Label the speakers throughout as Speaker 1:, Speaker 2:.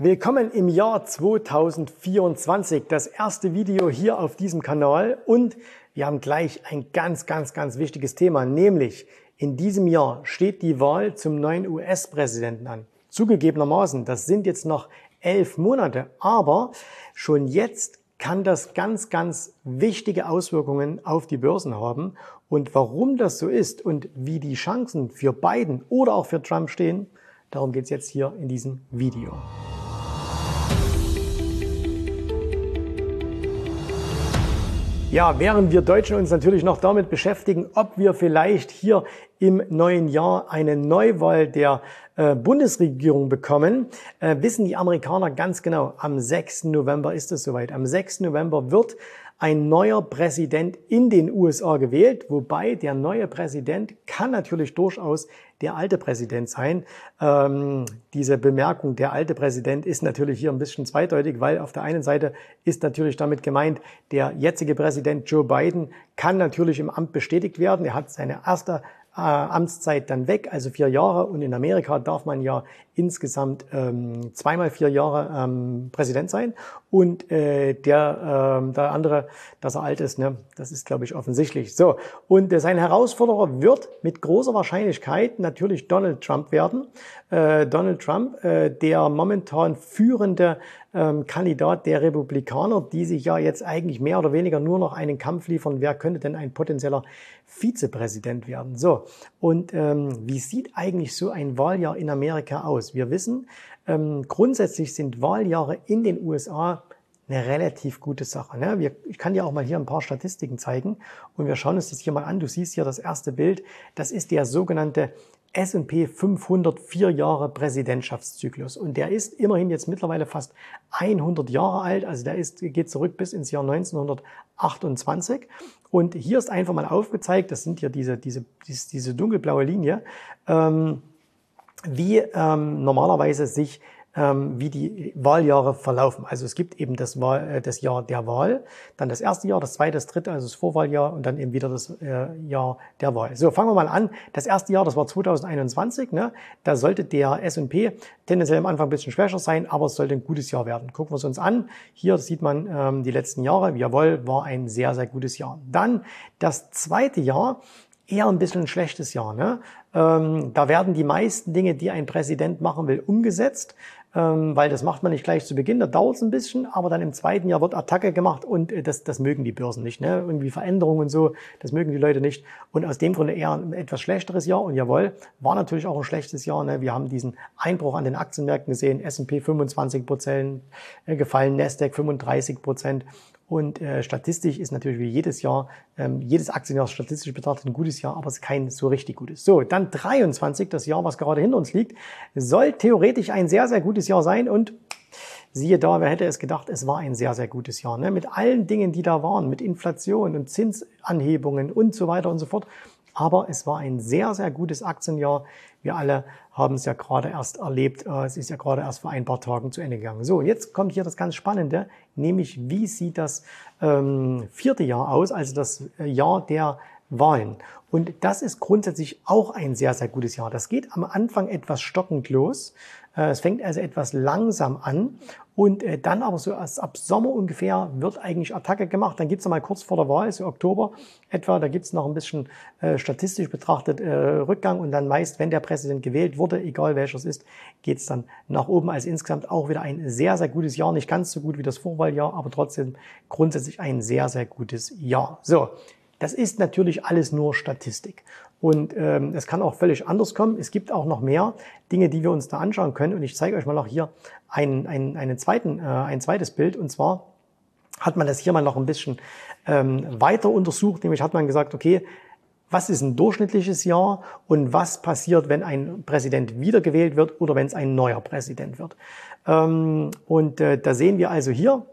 Speaker 1: Willkommen im Jahr 2024, das erste Video hier auf diesem Kanal und wir haben gleich ein ganz, ganz, ganz wichtiges Thema, nämlich in diesem Jahr steht die Wahl zum neuen US-Präsidenten an. Zugegebenermaßen, das sind jetzt noch elf Monate, aber schon jetzt kann das ganz, ganz wichtige Auswirkungen auf die Börsen haben. Und warum das so ist und wie die Chancen für Biden oder auch für Trump stehen, darum geht's jetzt hier in diesem Video. Ja, während wir Deutschen uns natürlich noch damit beschäftigen, ob wir vielleicht hier im neuen Jahr eine Neuwahl der äh, Bundesregierung bekommen, äh, wissen die Amerikaner ganz genau, am 6. November ist es soweit. Am 6. November wird ein neuer Präsident in den USA gewählt, wobei der neue Präsident kann natürlich durchaus der alte Präsident sein. Ähm, diese Bemerkung, der alte Präsident, ist natürlich hier ein bisschen zweideutig, weil auf der einen Seite ist natürlich damit gemeint, der jetzige Präsident Joe Biden kann natürlich im Amt bestätigt werden. Er hat seine erste äh, Amtszeit dann weg, also vier Jahre. Und in Amerika darf man ja insgesamt ähm, zweimal vier Jahre ähm, Präsident sein. Und äh, der, äh, der andere, dass er alt ist, ne, das ist, glaube ich, offensichtlich. So, und äh, sein Herausforderer wird mit großer Wahrscheinlichkeit natürlich Donald Trump werden. Äh, Donald Trump, äh, der momentan führende ähm, Kandidat der Republikaner, die sich ja jetzt eigentlich mehr oder weniger nur noch einen Kampf liefern, wer könnte denn ein potenzieller Vizepräsident werden. So, und ähm, wie sieht eigentlich so ein Wahljahr in Amerika aus? Wir wissen, ähm, grundsätzlich sind Wahljahre in den USA eine relativ gute Sache. Ne? Wir, ich kann dir auch mal hier ein paar Statistiken zeigen und wir schauen uns das hier mal an. Du siehst hier das erste Bild. Das ist der sogenannte S&P 500 vier Jahre Präsidentschaftszyklus. Und der ist immerhin jetzt mittlerweile fast 100 Jahre alt. Also der ist, geht zurück bis ins Jahr 1928. Und hier ist einfach mal aufgezeigt, das sind hier diese, diese, diese, diese dunkelblaue Linie, ähm, wie ähm, normalerweise sich wie die Wahljahre verlaufen. Also es gibt eben das, Wahl, äh, das Jahr der Wahl, dann das erste Jahr, das zweite, das dritte, also das Vorwahljahr und dann eben wieder das äh, Jahr der Wahl. So, fangen wir mal an. Das erste Jahr, das war 2021. Ne? Da sollte der S&P tendenziell am Anfang ein bisschen schwächer sein, aber es sollte ein gutes Jahr werden. Gucken wir es uns an. Hier sieht man ähm, die letzten Jahre. Jawohl, war ein sehr, sehr gutes Jahr. Dann das zweite Jahr, eher ein bisschen ein schlechtes Jahr. Ne? Ähm, da werden die meisten Dinge, die ein Präsident machen will, umgesetzt ähm, weil das macht man nicht gleich zu Beginn, da dauert es ein bisschen, aber dann im zweiten Jahr wird Attacke gemacht und äh, das, das mögen die Börsen nicht. Ne? Irgendwie Veränderungen und so, das mögen die Leute nicht. Und aus dem Grunde eher ein etwas schlechteres Jahr. Und jawohl, war natürlich auch ein schlechtes Jahr. Ne? Wir haben diesen Einbruch an den Aktienmärkten gesehen, S&P 25 Prozent äh, gefallen, Nasdaq 35 Prozent. Und äh, statistisch ist natürlich wie jedes Jahr, ähm, jedes Aktienjahr statistisch betrachtet ein gutes Jahr, aber es ist kein so richtig gutes. So, dann 23, das Jahr, was gerade hinter uns liegt, soll theoretisch ein sehr, sehr gutes Jahr sein und Siehe da, wer hätte es gedacht, es war ein sehr, sehr gutes Jahr. Ne? Mit allen Dingen, die da waren, mit Inflation und Zinsanhebungen und so weiter und so fort. Aber es war ein sehr, sehr gutes Aktienjahr. Wir alle haben es ja gerade erst erlebt. Äh, es ist ja gerade erst vor ein paar Tagen zu Ende gegangen. So, jetzt kommt hier das ganz Spannende, nämlich wie sieht das ähm, vierte Jahr aus, also das äh, Jahr der Wahlen. Und das ist grundsätzlich auch ein sehr, sehr gutes Jahr. Das geht am Anfang etwas stockend los. Äh, es fängt also etwas langsam an und äh, dann aber so erst ab Sommer ungefähr wird eigentlich Attacke gemacht. Dann gibt's noch mal kurz vor der Wahl, so Oktober etwa, da gibt's noch ein bisschen äh, statistisch betrachtet äh, Rückgang und dann meist, wenn der Präsident gewählt wurde, egal welcher es ist, geht's dann nach oben. Also insgesamt auch wieder ein sehr, sehr gutes Jahr. Nicht ganz so gut wie das Vorwahljahr, aber trotzdem grundsätzlich ein sehr, sehr gutes Jahr. So, das ist natürlich alles nur Statistik. Und ähm, es kann auch völlig anders kommen. Es gibt auch noch mehr Dinge, die wir uns da anschauen können. Und ich zeige euch mal noch hier ein, ein, einen zweiten, äh, ein zweites Bild. Und zwar hat man das hier mal noch ein bisschen ähm, weiter untersucht. Nämlich hat man gesagt, okay, was ist ein durchschnittliches Jahr und was passiert, wenn ein Präsident wiedergewählt wird oder wenn es ein neuer Präsident wird. Ähm, und äh, da sehen wir also hier,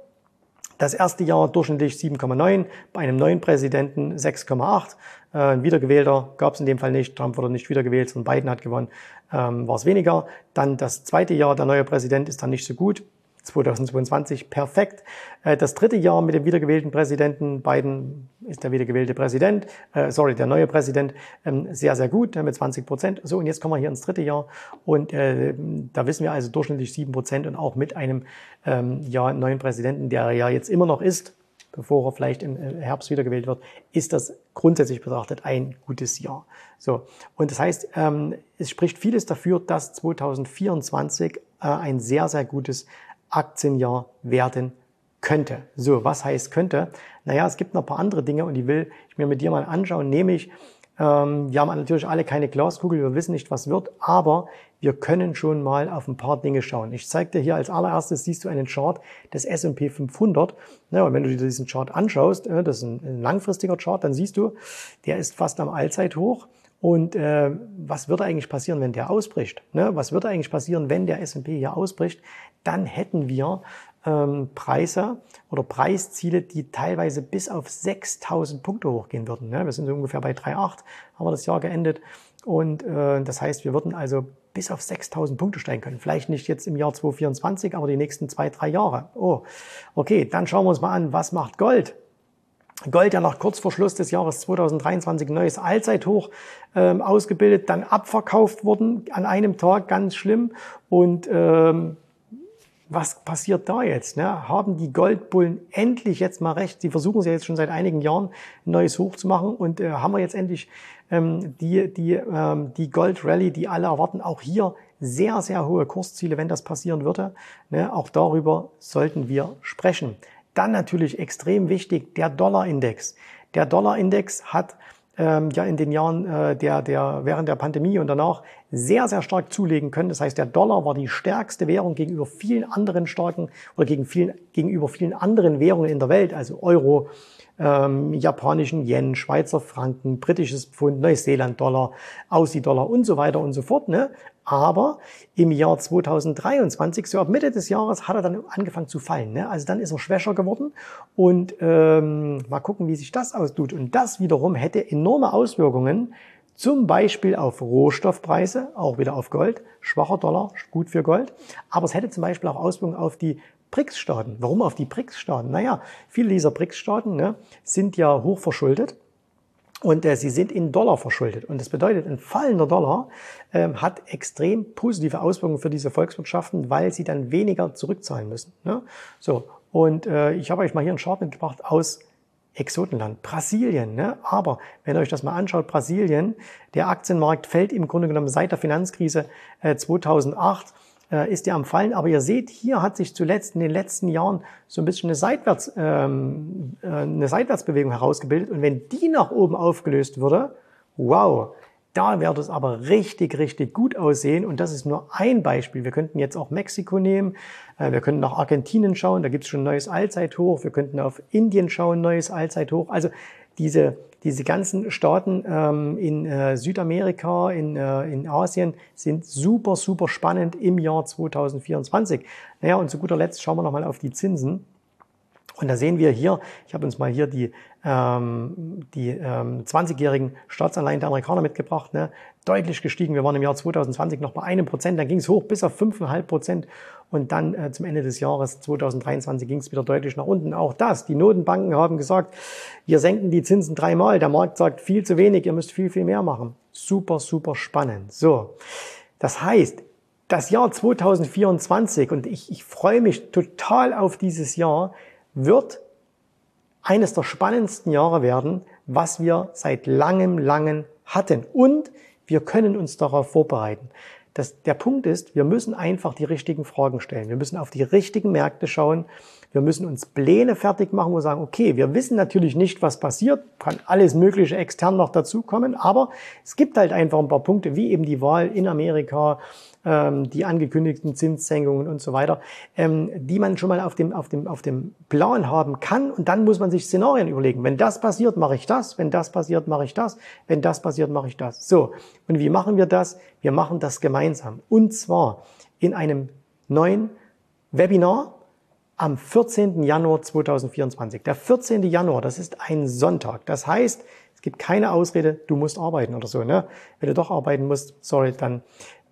Speaker 1: das erste Jahr durchschnittlich 7,9, bei einem neuen Präsidenten 6,8. Äh, ein Wiedergewählter gab es in dem Fall nicht, Trump wurde nicht wiedergewählt, sondern Biden hat gewonnen, ähm, war es weniger. Dann das zweite Jahr, der neue Präsident ist dann nicht so gut, 2022 perfekt. Äh, das dritte Jahr mit dem wiedergewählten Präsidenten, Biden ist der wiedergewählte Präsident, äh, sorry, der neue Präsident, ähm, sehr, sehr gut, mit 20 Prozent. So, und jetzt kommen wir hier ins dritte Jahr und äh, da wissen wir also durchschnittlich sieben Prozent und auch mit einem ähm, ja, neuen Präsidenten, der ja jetzt immer noch ist, bevor er vielleicht im äh, Herbst wiedergewählt wird, ist das grundsätzlich betrachtet ein gutes Jahr. So. Und das heißt, ähm, es spricht vieles dafür, dass 2024 äh, ein sehr, sehr gutes Aktienjahr werden könnte. So, was heißt könnte? Naja, es gibt noch ein paar andere Dinge und die will ich mir mit dir mal anschauen, nämlich ähm, wir haben natürlich alle keine Glaskugel, wir wissen nicht, was wird, aber wir können schon mal auf ein paar Dinge schauen. Ich zeige dir hier als allererstes, siehst du einen Chart des S&P 500. Ja, und wenn du dir diesen Chart anschaust, äh, das ist ein langfristiger Chart, dann siehst du, der ist fast am Allzeithoch. Und äh, was würde eigentlich passieren, wenn der ausbricht? Ne? Was würde eigentlich passieren, wenn der S&P hier ausbricht? Dann hätten wir ähm, Preise oder Preisziele, die teilweise bis auf 6000 Punkte hochgehen würden. Ne? Wir sind so ungefähr bei 3,8, haben wir das Jahr geendet. Und äh, das heißt, wir würden also bis auf 6000 Punkte steigen können. Vielleicht nicht jetzt im Jahr 2024, aber die nächsten zwei, drei Jahre. Oh, okay, dann schauen wir uns mal an, was macht Gold? Gold ja nach kurz vor Schluss des Jahres 2023 neues Allzeithoch ähm, ausgebildet, dann abverkauft worden an einem Tag, ganz schlimm. Und ähm, was passiert da jetzt? Ne? Haben die Goldbullen endlich jetzt mal recht? Sie versuchen es ja jetzt schon seit einigen Jahren, ein neues Hoch zu machen. Und äh, haben wir jetzt endlich ähm, die, die, ähm, die Gold Rally, die alle erwarten, auch hier sehr, sehr hohe Kursziele, wenn das passieren würde. Ne? Auch darüber sollten wir sprechen. Dann natürlich extrem wichtig, der Dollarindex. Der Dollarindex hat ähm, ja in den Jahren äh, der, der, während der Pandemie und danach sehr, sehr stark zulegen können. Das heißt, der Dollar war die stärkste Währung gegenüber vielen anderen starken oder gegen vielen, gegenüber vielen anderen Währungen in der Welt, also Euro, ähm, japanischen Yen, Schweizer Franken, britisches Pfund, Neuseeland-Dollar, Aussie-Dollar und so weiter und so fort. Ne? Aber im Jahr 2023, so ab Mitte des Jahres, hat er dann angefangen zu fallen. Ne? Also dann ist er schwächer geworden und ähm, mal gucken, wie sich das austut. Und das wiederum hätte enorme Auswirkungen, zum Beispiel auf Rohstoffpreise, auch wieder auf Gold, schwacher Dollar, gut für Gold, aber es hätte zum Beispiel auch Auswirkungen auf die BRICS-Staaten. Warum auf die BRICS-Staaten? Naja, viele dieser BRICS-Staaten ne, sind ja hoch verschuldet und äh, sie sind in Dollar verschuldet. Und das bedeutet, ein fallender Dollar ähm, hat extrem positive Auswirkungen für diese Volkswirtschaften, weil sie dann weniger zurückzahlen müssen. Ne? So, und äh, ich habe euch mal hier einen Chart mitgebracht aus Exotenland, Brasilien. Ne? Aber wenn ihr euch das mal anschaut, Brasilien, der Aktienmarkt fällt im Grunde genommen seit der Finanzkrise äh, 2008 äh, ist ja am Fallen. Aber ihr seht, hier hat sich zuletzt in den letzten Jahren so ein bisschen eine, Seitwärts, ähm, äh, eine Seitwärtsbewegung herausgebildet. Und wenn die nach oben aufgelöst würde, wow, da wird es aber richtig, richtig gut aussehen. Und das ist nur ein Beispiel. Wir könnten jetzt auch Mexiko nehmen. Äh, wir könnten nach Argentinien schauen. Da gibt es schon ein neues Allzeithoch. Wir könnten auf Indien schauen, neues Allzeithoch. Also diese, diese ganzen Staaten ähm, in äh, Südamerika, in, äh, in Asien sind super, super spannend im Jahr 2024. Naja, und zu guter Letzt schauen wir nochmal auf die Zinsen. Und da sehen wir hier, ich habe uns mal hier die, ähm, die ähm, 20-jährigen Staatsanleihen der Amerikaner mitgebracht, ne? deutlich gestiegen. Wir waren im Jahr 2020 noch bei einem Prozent, dann ging es hoch bis auf 5,5 Prozent und dann äh, zum Ende des Jahres 2023 ging es wieder deutlich nach unten. Auch das, die Notenbanken haben gesagt, wir senken die Zinsen dreimal. Der Markt sagt viel zu wenig, ihr müsst viel, viel mehr machen. Super, super spannend. So, das heißt, das Jahr 2024 und ich, ich freue mich total auf dieses Jahr, wird eines der spannendsten Jahre werden, was wir seit langem, langem hatten. Und wir können uns darauf vorbereiten. Das, der Punkt ist, wir müssen einfach die richtigen Fragen stellen. Wir müssen auf die richtigen Märkte schauen. Wir müssen uns Pläne fertig machen, wo wir sagen, okay, wir wissen natürlich nicht, was passiert, kann alles Mögliche extern noch dazukommen, aber es gibt halt einfach ein paar Punkte, wie eben die Wahl in Amerika, ähm, die angekündigten Zinssenkungen und so weiter, ähm, die man schon mal auf dem, auf, dem, auf dem Plan haben kann. Und dann muss man sich Szenarien überlegen. Wenn das passiert, mache ich das. Wenn das passiert, mache ich das. Wenn das passiert, mache ich das. So. Und wie machen wir das? Wir machen das gemeinsam. Und zwar in einem neuen Webinar am 14. Januar 2024. Der 14. Januar, das ist ein Sonntag. Das heißt, es gibt keine Ausrede, du musst arbeiten oder so. Ne? Wenn du doch arbeiten musst, sorry, dann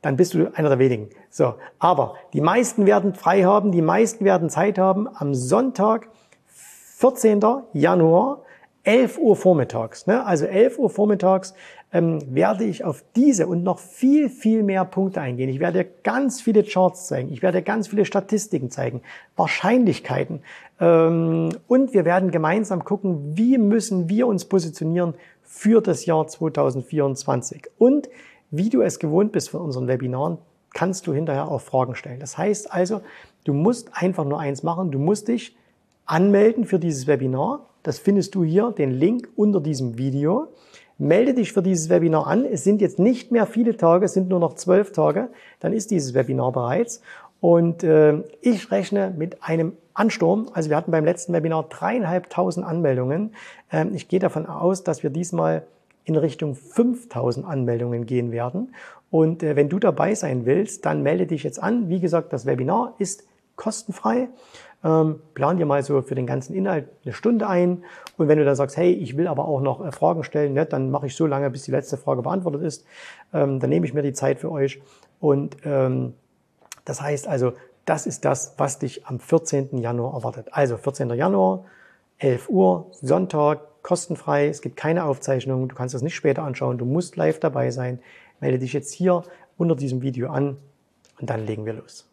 Speaker 1: dann bist du einer der wenigen. So, aber die meisten werden frei haben, die meisten werden Zeit haben am Sonntag, 14. Januar, 11 Uhr vormittags. Ne? Also 11 Uhr vormittags ähm, werde ich auf diese und noch viel, viel mehr Punkte eingehen. Ich werde ganz viele Charts zeigen, ich werde ganz viele Statistiken zeigen, Wahrscheinlichkeiten. Ähm, und wir werden gemeinsam gucken, wie müssen wir uns positionieren für das Jahr 2024. Und wie du es gewohnt bist von unseren Webinaren, kannst du hinterher auch Fragen stellen. Das heißt also, du musst einfach nur eins machen, du musst dich anmelden für dieses Webinar. Das findest du hier, den Link unter diesem Video. Melde dich für dieses Webinar an. Es sind jetzt nicht mehr viele Tage, es sind nur noch zwölf Tage. Dann ist dieses Webinar bereits. Und äh, ich rechne mit einem Ansturm. Also wir hatten beim letzten Webinar dreieinhalbtausend Anmeldungen. Ähm, ich gehe davon aus, dass wir diesmal in Richtung 5000 Anmeldungen gehen werden. Und äh, wenn du dabei sein willst, dann melde dich jetzt an. Wie gesagt, das Webinar ist kostenfrei. Ähm, plan dir mal so für den ganzen Inhalt eine Stunde ein. Und wenn du dann sagst, hey, ich will aber auch noch äh, Fragen stellen, ne, dann mache ich so lange, bis die letzte Frage beantwortet ist. Ähm, dann nehme ich mir die Zeit für euch. Und ähm, das heißt also, das ist das, was dich am 14. Januar erwartet. Also 14. Januar, 11 Uhr, Sonntag, kostenfrei. Es gibt keine Aufzeichnung. Du kannst das nicht später anschauen. Du musst live dabei sein. Melde dich jetzt hier unter diesem Video an und dann legen wir los.